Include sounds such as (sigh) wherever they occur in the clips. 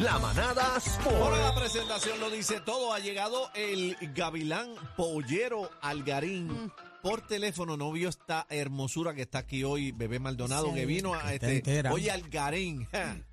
La manada Sport. Ahora la presentación lo dice todo. Ha llegado el Gavilán Pollero Algarín. Por teléfono no vio esta hermosura que está aquí hoy, Bebé Maldonado, Sí. que vino a este. Oye, Algarín. (laughs)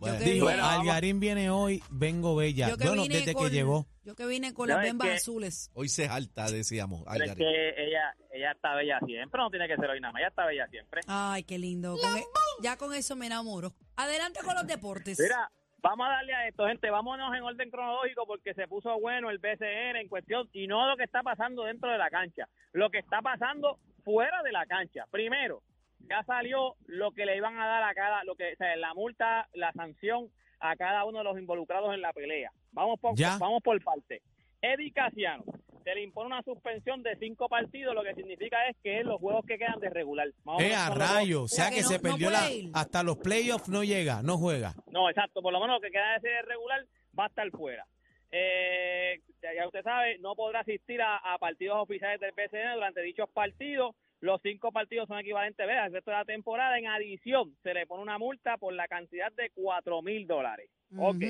Bueno, Dijo, bueno. Algarín viene hoy, vengo bella. Yo que Bueno, vine desde con- que llegó. Yo que vine con No, las bembas azules. hoy se alta, decíamos, Pero es Algarín. que ella, ella está bella siempre, no tiene que ser hoy nada más, ella está bella siempre. Ay, qué lindo. Con e- ya con eso me enamoro. Adelante con los deportes. Mira, vamos a darle a esto, gente, vámonos en orden cronológico porque se puso bueno el BCN en cuestión y no lo que está pasando dentro de la cancha, lo que está pasando fuera de la cancha. Primero, ya salió lo que le iban a dar a cada, lo que, o sea, la multa, la sanción a cada uno de los involucrados en la pelea. Vamos por, Ya. vamos por parte. Eddie Casiano, se le impone una suspensión de cinco partidos, lo que significa es que es los juegos que quedan de regular. O Eh, a rayo. O sea que que no- se perdió la. ir. Hasta los playoffs no llega, no juega. No, exacto. Por lo menos lo que queda de ser regular va a estar fuera. Eh, ya usted sabe, no podrá asistir a, a partidos oficiales del PCN durante dichos partidos. Los cinco partidos son equivalentes ¿verdad? al resto de la temporada. En adición, se le pone una multa por la cantidad de cuatro mil dólares. Ok.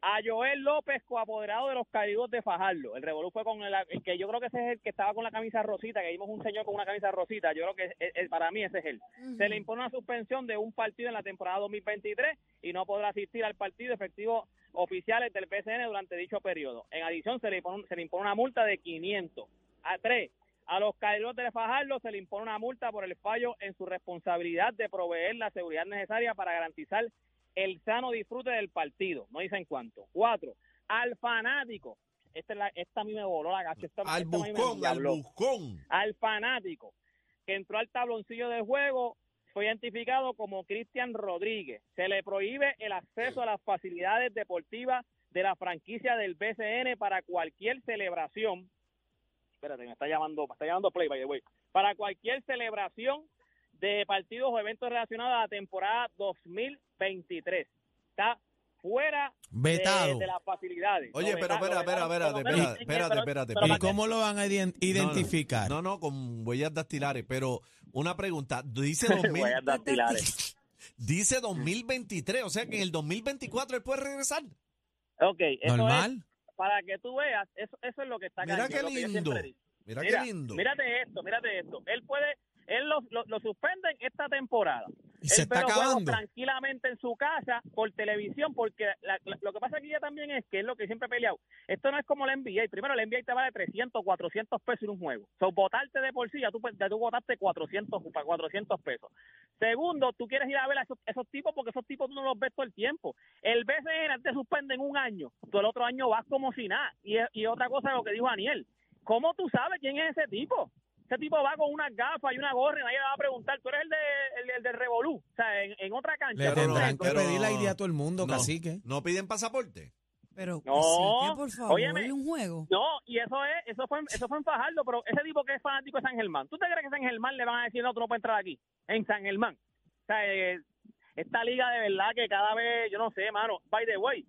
A Joel López, coapoderado de los Caribos de Fajardo. El revolú fue con el, el que yo creo que ese es el que estaba con la camisa rosita, que vimos un señor con una camisa rosita. Yo creo que es- es- para mí ese es él. Se le impone una suspensión de un partido en la temporada 2023 y no podrá asistir al partido efectivo oficiales del PCN durante dicho periodo. En adición, se le impone, se le impone una multa de 500. A tres, a los caídos de Fajardo se le impone una multa por el fallo en su responsabilidad de proveer la seguridad necesaria para garantizar el sano disfrute del partido. No dicen cuánto. Cuatro, al fanático. Esta, es la- esta a mí me voló la gacha. Esta, Al esta buscón, al buscón. al fanático que entró al tabloncillo de juego fue identificado como Cristian Rodríguez. Se le prohíbe el acceso a las facilidades deportivas de la franquicia del BCN para cualquier celebración. Espérate, me está llamando, me está llamando Play, by the way. Para cualquier celebración de partidos o eventos relacionados a la temporada 2023. Está fuera de, Vetado. de las facilidades. Oye, Lo pero espera, espera, lo espérate, espérate, ¿Y cómo lo van a ident- identificar? No, no, con huellas dactilares, pero una pregunta. Dice 2000, (laughs) Huellas dactilares. (laughs) dice 2023, o sea que en el 2024 él puede regresar. Ok, eso Normal. es para que tú veas, eso, eso es lo que está Mira qué lindo. Mira, Mira, qué lindo. Mírate esto, mírate esto. Él puede, él lo, lo, lo suspenden esta temporada. Y se Él está acabando. tranquilamente en su casa por televisión, porque la- la- lo que pasa aquí ya también es que es lo que siempre he peleado. Esto no es como la NBA. Primero, la NBA te vale 300, 400 pesos en un juego. So, votarte de por sí, ya tú, ya tú votaste 400, para 400 pesos. Segundo, tú quieres ir a ver a esos, esos tipos porque esos tipos tú no los ves todo el tiempo. El BCN te suspenden un año, tú el otro año vas como si nada. Y, y otra cosa, lo que dijo Daniel, ¿cómo tú sabes quién es ese tipo? Ese tipo va con unas gafas y una gorra y nadie le va a preguntar, tú eres el, de, el, el del Revolú. O sea, en, en otra cancha. Le Pero no, tendrán que pero- pedir la idea a todo el mundo, no, cacique. No piden pasaporte. Pero, No, cacique, por favor, óyeme. un juego. No, y eso es, eso fue, en- eso fue en Fajardo, pero ese tipo que es fanático de San Germán, ¿tú te crees que en San Germán le van a decir no, tú no puedes entrar aquí? En San Germán. O sea, eh, esta liga de verdad que cada vez, yo no sé, mano, by the way,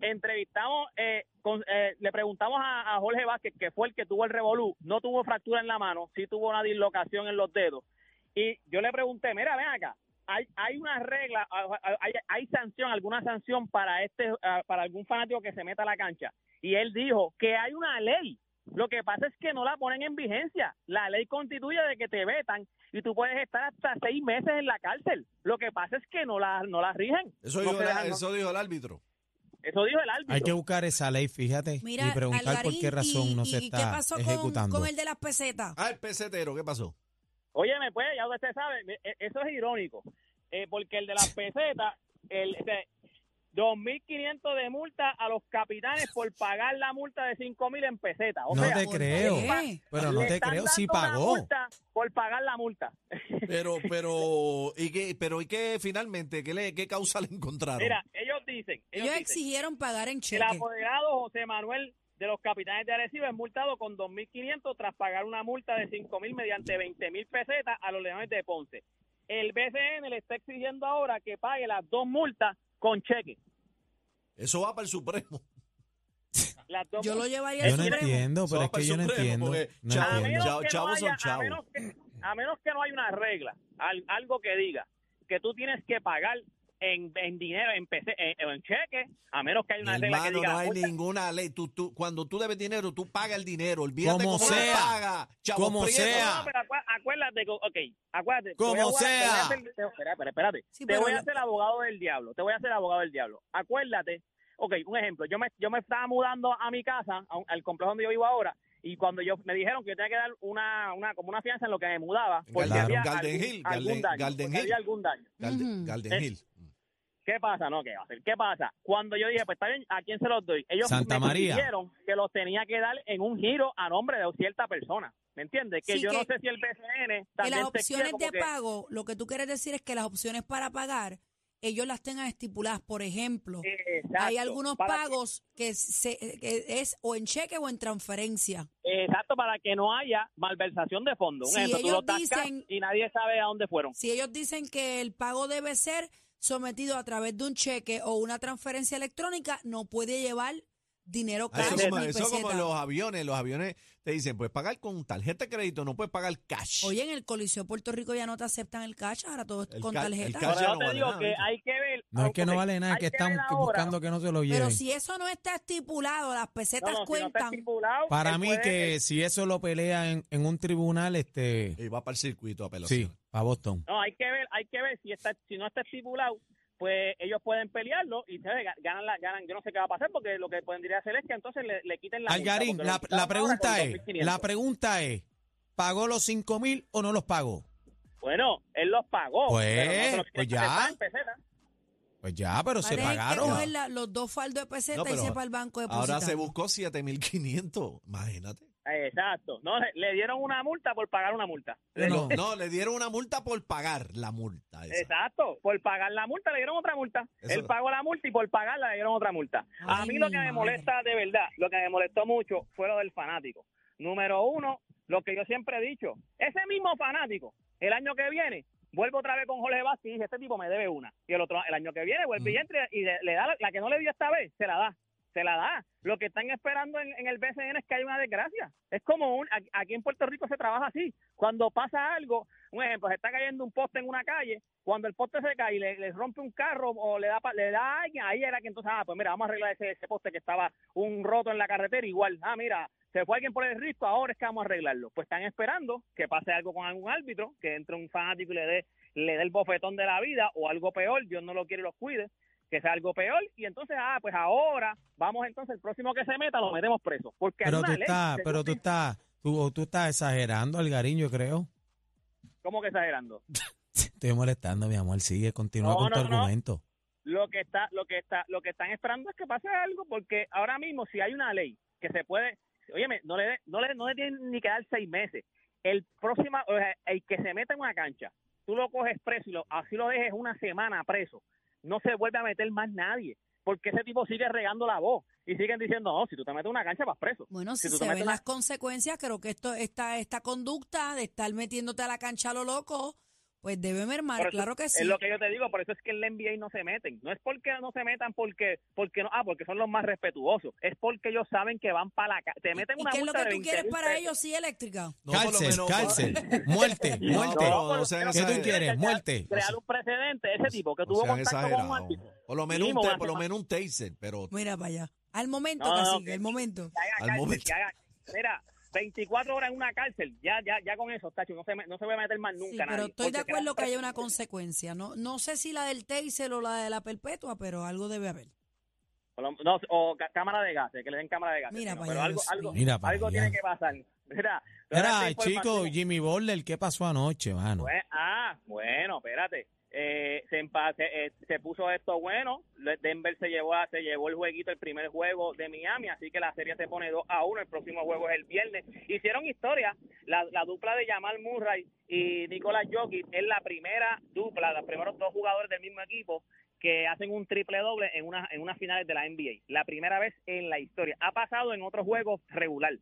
entrevistamos, eh, con- eh, le preguntamos a, a Jorge Vázquez, que fue el que tuvo el revolú, no tuvo fractura en la mano, sí tuvo una dislocación en los dedos, y yo le pregunté, mira, ven acá, hay, hay una regla, hay, hay sanción, alguna sanción para este, para algún fanático que se meta a la cancha. Y él dijo que hay una ley. Lo que pasa es que no la ponen en vigencia. La ley constituye de que te vetan y tú puedes estar hasta seis meses en la cárcel. Lo que pasa es que no la, no la rigen. Eso, No dijo, se la- dejan- no- eso dijo el árbitro. Eso dijo el árbitro. Hay que buscar esa ley, fíjate, Mira, y preguntar por qué razón y- no se ¿y está qué pasó con- ejecutando. Con, el de las pesetas? Ah, el pesetero, ¿qué pasó? Óyeme, pues, ya usted sabe, e- eso es irónico, eh, porque el de las (laughs) pesetas, el este, 2.500 de multa a los capitanes por pagar la multa de 5.000 en pesetas. O No sea, te ¿por creo, pero no te creo si pagó. multa por pagar la multa. (laughs) Pero, pero, ¿y qué, pero, ¿y qué finalmente? ¿Qué, le, qué causa le encontraron? Mira, dicen, ellos, Ellos dicen, exigieron pagar en el cheque. apoderado José Manuel de los capitanes de Arecibo es multado con 2.500 tras pagar una multa de 5.000 mediante 20.000 pesetas a los Leones de Ponce. El BCN le está exigiendo ahora que pague las dos multas con cheque. Eso va para el Supremo. Las dos Yo lo llevaría Yo no Supremo. entiendo, pero es que el yo no Supremo, entiendo. a entiendo. menos, que no chavos son haya, a, chavos. menos que, a menos que no haya una regla, al- algo que diga que tú tienes que pagar en, en dinero, en, PC, en, en cheque, a menos que haya Mi una regla que hermano, diga no hay "Oye, ninguna ley. Tú, tú, cuando tú debes dinero, tú pagas el dinero. Olvídate Como cómo sea. lo paga. Chavo Como Prieto. sea. No, pero acu- acuérdate, que- ok, acuérdate. te Como te voy a sea. hacer- espérate. Sí, te voy a hacer abogado del diablo, te voy a hacer abogado del diablo. Acuérdate, ok, un ejemplo, yo me, yo me estaba mudando a mi casa, a un- al complejo donde yo vivo ahora, y cuando yo me dijeron que yo tenía que dar una, una como una fianza en lo que me mudaba, porque había Garden algún, Hill, algún Garden- daño, Garden porque Hill. había algún daño. Eh, Hill. ¿Qué pasa? No, ¿qué va a hacer? ¿Qué pasa? Cuando yo dije, pues está bien, ¿a quién se los doy? Ellos Santa me dijeron que los tenía que dar en un giro a nombre de cierta persona. ¿Me entiendes? Que Sí, yo no que- sé si el BCN Que también las te quiere opciones de que- pago, lo que tú quieres decir es que las opciones para pagar, ellos las tengan estipuladas. Por ejemplo, Exacto, hay algunos para que- pagos que, se, que es o en cheque o en transferencia. exacto, para que no haya malversación de fondos. Un Si ellos dicen- y nadie sabe a dónde fueron. Si ellos dicen que el pago debe ser sometido a través de un cheque o una transferencia electrónica, no puede llevar dinero Ah, Eso cash como, ni eso como los aviones. Los aviones te dicen, puedes pagar con tarjeta de crédito, no puedes pagar cash. Oye, en el Coliseo de Puerto Rico ya no te aceptan el cash, ahora todo es El con ca- el tarjeta. cash ya yo no te vale digo nada, que hay que ver. No es que no vale nada, es que ver están buscando que no se lo lleven. Pero si eso no está estipulado, las pesetas no, si no cuentan. estipulado, Para mí puede- que si eso lo pelea en, en un tribunal, este, Y va para el circuito a apelación. sí, para Boston. No, hay que ver, hay que ver si está, si no está estipulado, pues ellos pueden pelearlo y ¿sabes? ganan, la, ganan. Yo no sé qué va a pasar porque lo que podría hacer es que entonces le, le quiten la Algarín, la, la pregunta es, 2.500. la pregunta es, ¿pagó los cinco mil o no los pagó? Bueno, él los pagó. Pues, pero no los pues ya. Pues ya, pero se Parece pagaron. la- los dos faldos de peseta No, y pero se para el banco de Ahora se buscó 7.500. Imagínate. Exacto. No, le, le dieron una multa por pagar una multa. Le- No. (laughs) No, le dieron una multa por pagar la multa. esa. Exacto, por pagar la multa le dieron otra multa. Eso- Él pagó la multa y por pagarla le dieron otra multa. a mí lo que me molesta de verdad, lo que me molestó mucho fue lo del fanático. Número uno, lo que yo siempre he dicho, ese mismo fanático, el año que viene, vuelve otra vez con Jorge Vázquez y dice, este tipo me debe una. Y el otro, el año que viene vuelve y Mm. entra y le, le da la, la que no le dio esta vez, se la da. Se la da. Lo que están esperando en, el BCN es que haya una desgracia. Es como un, aquí en Puerto Rico se trabaja así. Cuando pasa algo, un ejemplo, se está cayendo un poste en una calle, cuando el poste se cae y le, rompe un carro o le da le da alguien, ahí era que entonces, ah, pues mira, vamos a arreglar ese, ese poste que estaba un roto en la carretera, igual, ah, mira, se fue alguien por el risco, ahora es que vamos a arreglarlo. Pues están esperando que pase algo con algún árbitro, que entre un fanático y le dé, le dé el bofetón de la vida o algo peor, Dios no lo quiere y los cuide, que sea algo peor y entonces, ah, pues ahora vamos entonces, el próximo que se meta lo metemos preso. Porque hay Pero una tú estás, pero tú estás, tú, tú estás exagerando, Algarín, yo creo. ¿Cómo que exagerando? (laughs) Estoy molestando, mi amor, sigue, continúa No, con tu no, no. argumento. lo que está lo que está lo que están esperando es que pase algo porque ahora mismo si hay una ley que se puede óyeme no le no le no le tienen ni que dar seis meses el próximo o sea, el que se meta en una cancha tú lo coges preso y lo, así lo dejes una semana preso no se vuelve a meter más nadie porque ese tipo sigue regando la voz y siguen diciendo no si tú te metes una cancha vas preso. Bueno, si, tú te se ven en una- las consecuencias, creo que esto esta esta conducta de estar metiéndote a la cancha a lo loco, pues debe mermar, eso claro que sí. Es lo que yo te digo, por eso es que en la NBA no se meten. No es porque no se metan porque porque no, ah, porque son los más respetuosos. Es porque ellos saben que van para la ca- te meten ¿Y una qué es lo que tú 20 quieres para pesos. ellos, sí, eléctrica? No, cárcel, menos- cárcel, muerte, No, muerte. no, no ¿Qué tú quieres? Muerte. Crear un precedente, ese tipo que No tuvo sean contacto con un. Por lo menos un, por lo menos un taser, pero Mira para allá. Al momento, No, no, cacique, que- el momento. Que haga Al cárcel, momento. que haga- mira, 24 horas en una cárcel, ya ya ya con eso, Tacho, no se no se va a meter más nunca Sí, pero nadie, estoy de acuerdo que haya una consecuencia. No no sé si la del taser o la de la perpetua, pero algo debe haber. Lo- No, o cámara de gas, que le den cámara de gas. Mira no, para pero allá, algo, algo. Mira para algo allá. tiene que pasar. Mira, Era, chico, Jimmy Butler, ¿qué pasó anoche, mano? Pues, ah, bueno, espérate. Eh, se, eh, se puso esto bueno. Denver se llevó se llevó el jueguito, el primer juego de Miami, así que la serie se pone 2 a 1. El próximo juego es el viernes. Hicieron historia. La, la dupla de Jamal Murray y Nicolás Jokic es la primera dupla, los primeros dos jugadores del mismo equipo que hacen un triple doble en una en unas finales de la NBA. La primera vez en la historia. Ha pasado en otros juegos regular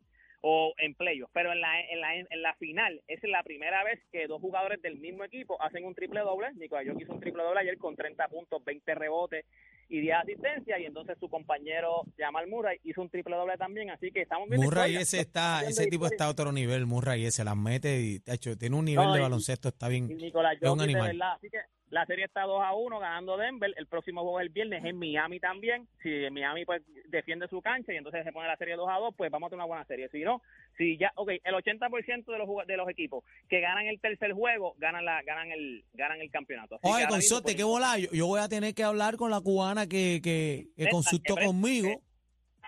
o en playoffs, pero en la, en la en la final es la primera vez que dos jugadores del mismo equipo hacen un triple doble. Nicolás Jokic hizo un triple doble ayer con 30 puntos, 20 rebotes y 10 asistencias y entonces su compañero Jamal Murray hizo un triple doble también, así que estamos viendo Murray historia. ese está, ese viendo tipo historia. está a otro nivel, Murray ese las mete y de hecho, tiene un nivel No, de baloncesto, está bien. Nicolás es un Jokic de animal. verdad, así que La serie está 2 a 1 ganando Denver. El próximo juego es el viernes en Miami también. Si Miami pues defiende su cancha y entonces se pone la serie 2 a 2, pues vamos a tener una buena serie. Si no, si ya, ok, el 80% de los de los equipos que ganan el tercer juego ganan la ganan el ganan el campeonato. Así Oye, consorte, pues, qué bola. Yo, yo voy a tener que hablar con la cubana que, que, que consultó que conmigo.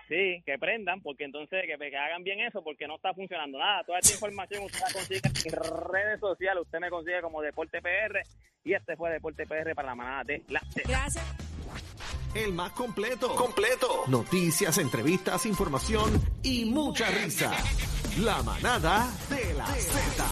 Sí, que prendan, porque entonces que, que hagan bien eso, porque no está funcionando nada. Toda esta (laughs) información usted la consigue en redes sociales. Usted me consigue como Deporte PR. Y este fue Deporte PR para la manada de la Z. Gracias. El más completo. Completo. Noticias, entrevistas, información y mucha risa. La manada de la Z.